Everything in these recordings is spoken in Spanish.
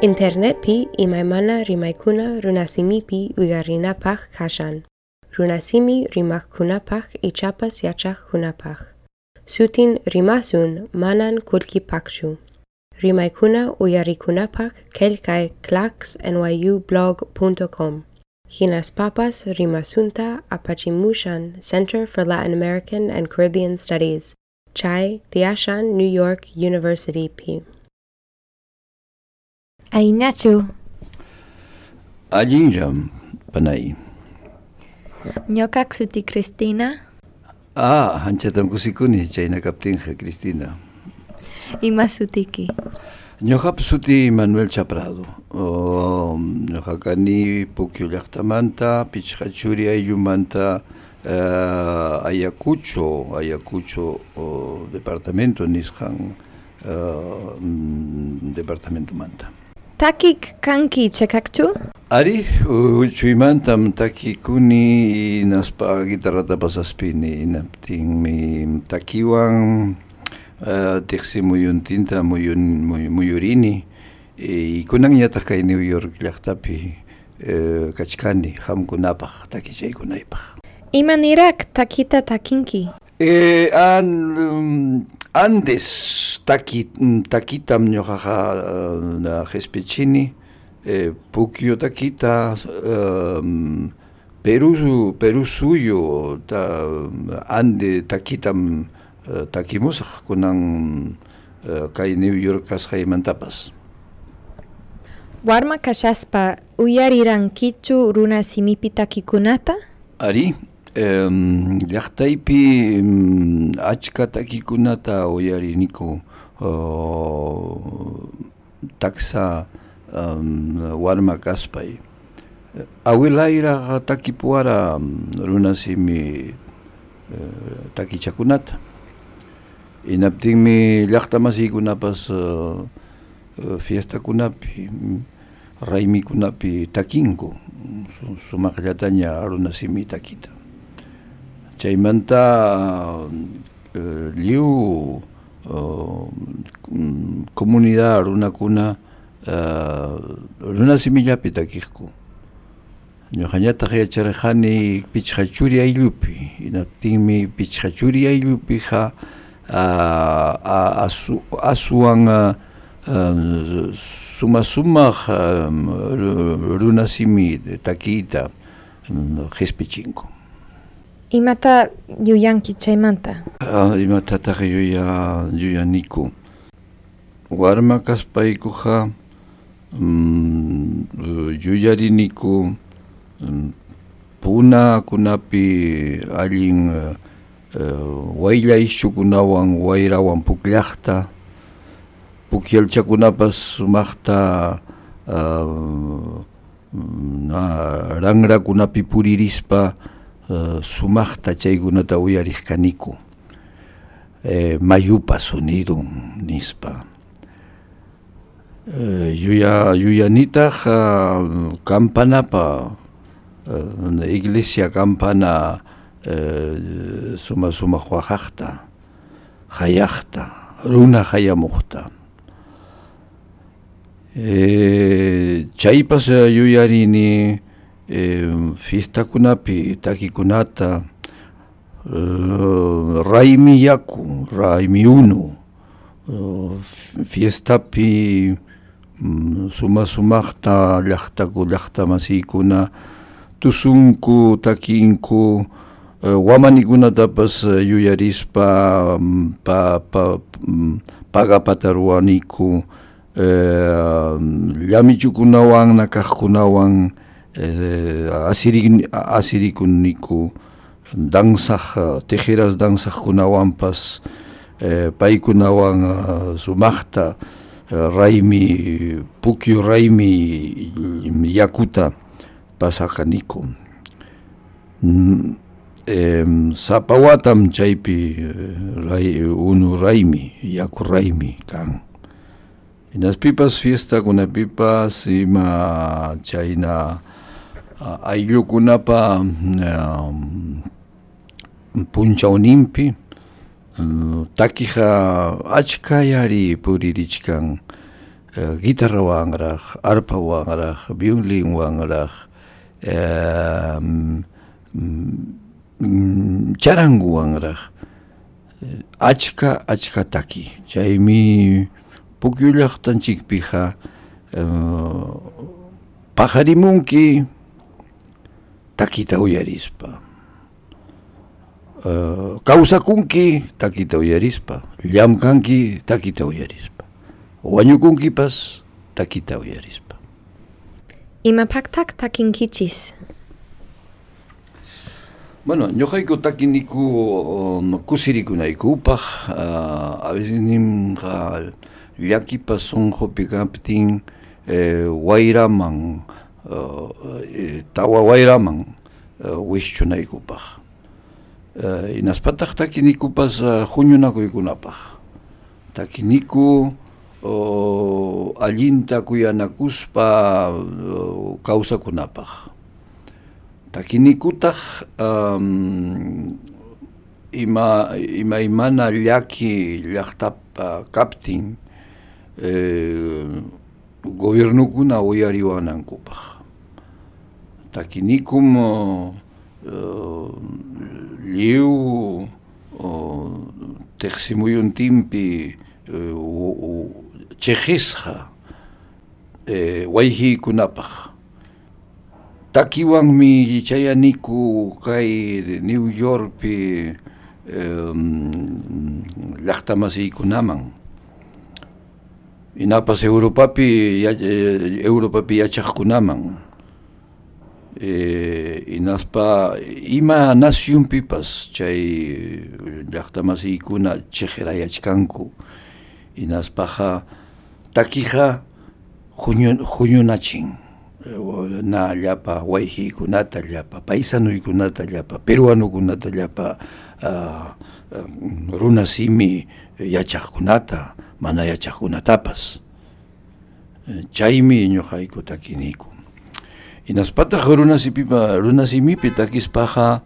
Internet pi imaymana rimaykuna runasimipi uyarinapaq kashan. Runasimi rimakkunapaq ichapas yachaqkunapaq. Sutin rimasun manan kulkipakshu. Rimaykuna uyarikunapaq kelkay clacksnyublog.com. Hinas papas rimasunta apachimushan Center for Latin American and Caribbean Studies. Chai Tiashan New York University P. Ainachu, Allinllam panay. ñoqaq suti Cristina, Ah, anchatan kusikuni chayna kaptinqa Cristina. ima sutiki. Ñuqapas suti Manuel Chaprado. Oh, ñuqa kani Puquio llaqtamanta, Pichqachuri ayllumanta uh, Ayacucho, Ayacucho oh, departamento nisqan uh, departamento manta. Takik kanki chekakchu? Ari, uchuymantam takikuni naspa guitarrata pasaspini inaptinmi takiwan uh, tiksi muyuntinta muyun, muy, muyurini y kunan ñataq kay New York llaqtapi uh, kachkani hamkunapaq takichaykunaypaq. Imanirak takita takinki. Eh, an, um, antes taki, takitam ñuqaqa uh, na Jespechini, eh, Puquio takita, um, Perú, Perú suyo, ta, ande takitam uh, takimusaq kunan uh, kay New York kasqaymantapas. Warma kashaspa uyarirankichu runa simipi takikunata? Ari, llaqtaypi um, achka takikunata uyariniku uh, taksa warma kaspay. Awilayra takipuara um, runasimi uh, takichakunata. Inaptinmi llaqtamasiykunapas uh, uh, fiestakunapi mm, raymikunapi takinku su- sumaqllataña runasimi takita. Chaymanta uh, liu mm, comunidad runakuna uh, runasimillapi takiqku. Ñuqañataq yacharqani pichqachuri ayllupi, hinaptinmi pichqachuri ayllupiqa a- asu, asuwan uh, uh, suma sumaq um, ru- runasimi takita um, qhispichinku. Imata yuyanki chaymanta? Ah, imatataq yuya yuyaniku warma kaspaykuqa mm, yuyariniku mm, punakunapi allin uh, uh, wayllaychukunawan wayrawan pukllaqta pukyalchakunapas sumaqta uh, na ranrakunapi puririspa Eh, sumart ta zeigun da uiarikkaniku eh mayupa suniru nispa. Eh yuya yuyanita h kampana pa una eh, iglesia kampana eh suma suma harta hajachta runa hayamukta eh chaipa se ayuari ni ε, φίστα κουνάπι, τάκι κουνάτα, ε, ραϊμι γιάκου, ραϊμι ούνου, ε, φιέστα πι σούμα σούμαχτα, λιάχτα κου, λιάχτα μαζί κουνά, τουσούνκου, τακίνκου, ε, Γουάμανι κούνα τα πας γιουγιαρίς πα παγα παταρουάνικου, λιάμι κούνα να καχ κούνα asiri, asirikuniku dansaq uh, tijeras dansaqkunawanpas eh, paykunawan uh, sumaqta uh, raymi pukyu yakuta pasaqaniku mm, em, sapawatam chaypi eh, ray, unu raymi yaku raymi kan Hinaspipas fiestakunapipas ima chayna ayllukunapa p'unchawninpi takiqa achka yari puririshkan guitarra wanraj arpa wanraj violin wanraj charangu wanraj achka achka taki chaymi pukyullaqtanchikpiqa pajarimunki takita uyarispa. Uh, kawsakunki takita uyarispa, llamkanki takita uyarispa. Wañukunkipas takita uyarispa. Imapaqtaq takinkichis? Bueno, ñoqayku takiniku um, kusirikunaykupaq uh, a veces nimqa llakipas sunqupi kaptin eh, wayraman eh, tawa wayraman uh, wischunaykupaq uh, inaspataq takinikupas uh, huñunakuykunapaq takiniku uh, allinta kuyanakuspa uh, kawsakunapaq takinikutaq um, ima ima imana llaki llaqtapa kaptin eh, gobernukuna uyariwanankupaq taki nikom liv teh simuyun timpi chejisja wayji kunapaj takiwanmi yichayaniku kai new yorkpi llaqtamasiykunaman inapas europapi europapi yachaqkunaman eh, inaspa ima nacionpipas chay llaqtamasiykuna cheqerayachkanku inaspaqa takiqa huñunachin na llapa wayhiykunata llapa paisanuykunata llapa peruanukunata llapa uh, runa simi yachaqkunata mana yachaqkunatapas chaymi ñuqayku takiniku inaspataq runa sipipa runa simipi takispaqa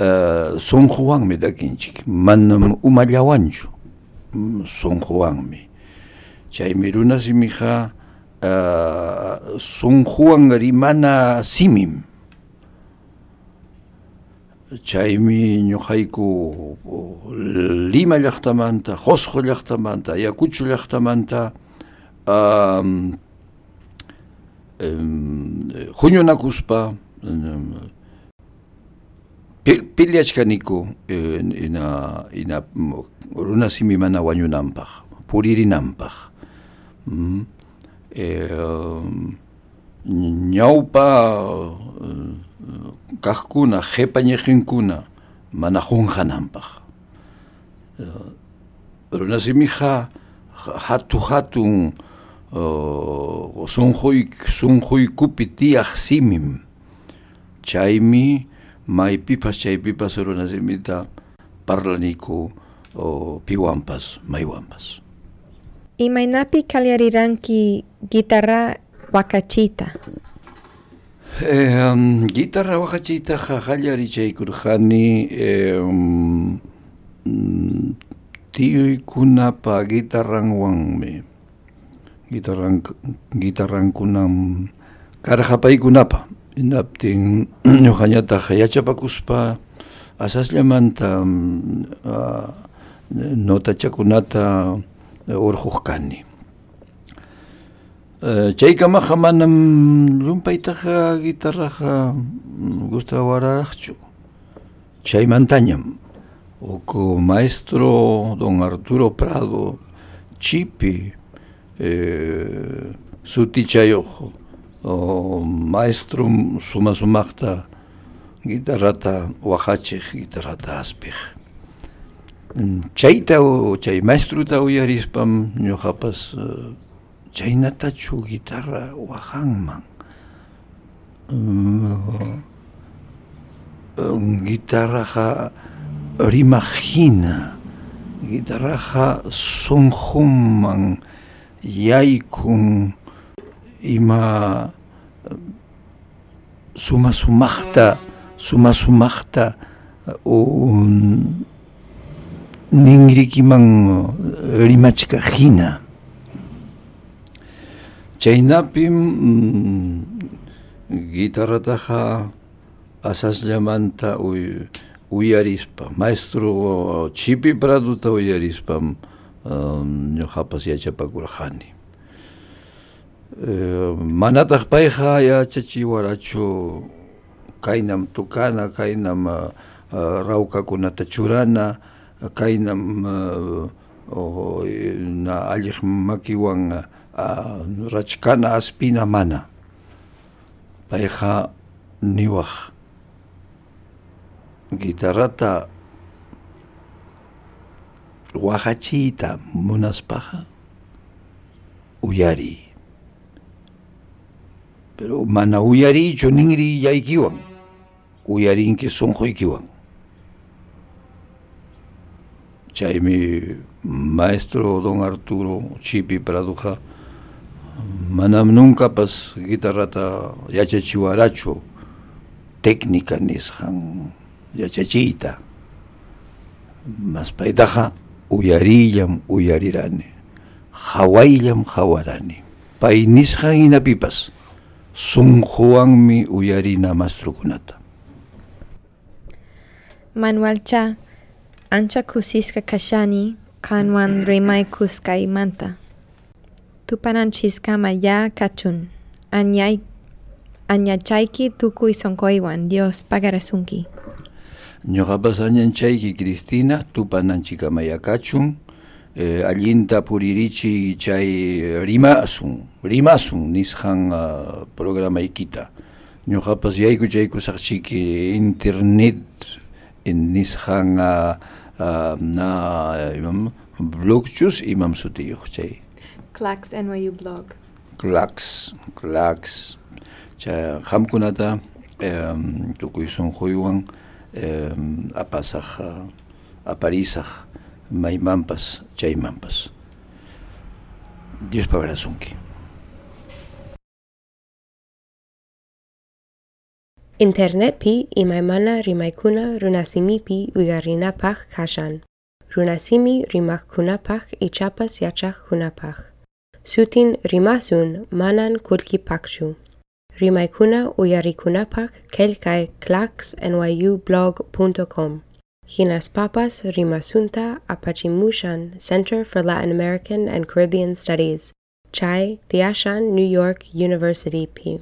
uh, sunquwanmi takinchik manam umallawanchu sunquwanmi chaymi runa simiqa uh, sunquwan rimana simim. Chaymi ñuqayku Lima llaqtamanta, Qosqo llaqtamanta, Ayacucho llaqtamanta um, Junionakuz pa piliachkaniko ina ina runasimi mana wañunanpaq puririnanpaq ñawpa mm. kaqkuna qhepa ñiqinkuna mana junjananpaq runasimi ha jatu hatun uh, sunquy sunquykupi tiyaq simim. Chaymi maypipas chaypipas runasimita parlaniku piwanpas maywanpas Imaynapi kallariranki guitarra wakachita? Eh, um, guitarra wakachita qallarichaykurqani eh, um, tiyuykunapa guitarranwanmi guitarran guitarrankunam karqapaykunapa hinaptin ñuqañataq yachapakuspa asasllamanta uh, notachakunata urquq kani uh, chaykamaqa manam llumpaytaqa guitarraqa gustawararaqchu chaymantañam uk maestro don Arturo Prado chipi eh, sutichayoq o maestro suma sumaqta guitarrata waqachiq guitarrata aspiq chayta chay maestruta uyarispam ñuqapas uh, chaynatachu guitarra waqanman uh, guitarraqa rimaqhina guitarraqa sunqunman Yaikung ima suma sumachta suma 八重君今 sumasumajta sumasumajta un ningriykiman eh, rimachkajina chaynapim mm, guitarrataja asasllamanta uy, uyarispa. Maestro chipi praduta uyarispa. Ñuqapas yachapakurqani eh, manataq payqa yachachiwarachu kaynam tukana kaynam uh, rawkakunata churana kaynam uh, uh, na alliq makiwan rachkana aspina mana. Payqa niwaq guitarrata waqachiyta munaspaqa uyari. Pero mana uyarichu ninriyaykiwan uyarinki sunquykiwan chaymi maestro don Arturo Chipi Praduja manam nunca pas guitarrata yachachiwarachu técnica nisqan yachachiyta mas paytaqa uyarillam uyarirani hawayllam hawarani pay nisqan hinapipas sunquwanmi uyarina mastrukunata Manuelcha ancha kusisqa kashani qanwan rimaykusqaymanta. Tupananchisqama ya kachun. Añay añachayki tukuy sonquywan Dios pagarasunki. Ñuqapas añanchayki Cristina tupananchikamaya kachun eh, allinta puririchi chay rimasun rimasun nisqan uh, programaykita. Ñuqapas yaykuchaykusaqchiki internet nisqan uh, uh, na imam blogchus imam sutiyuq chay. Clax NYU blog. clax clax. Cha qamkunata um, tukuy sunquywan eh, apasaj aparisaj maimanpas chaymanpas dios pabarasunki Internetpi imaymana rimaykuna runasimipi uyarrinapaj kashan. Runasimi rimajkunapaj ichapas yachajkunapaj. Sutin rimasun manan kullkipakchu. Rimaykuna uyarikunapaq kelkay claxnyublog.com. Hinas papas rimasunta apachimushan Center for Latin American and Caribbean Studies. Chai Tiashan New York University P.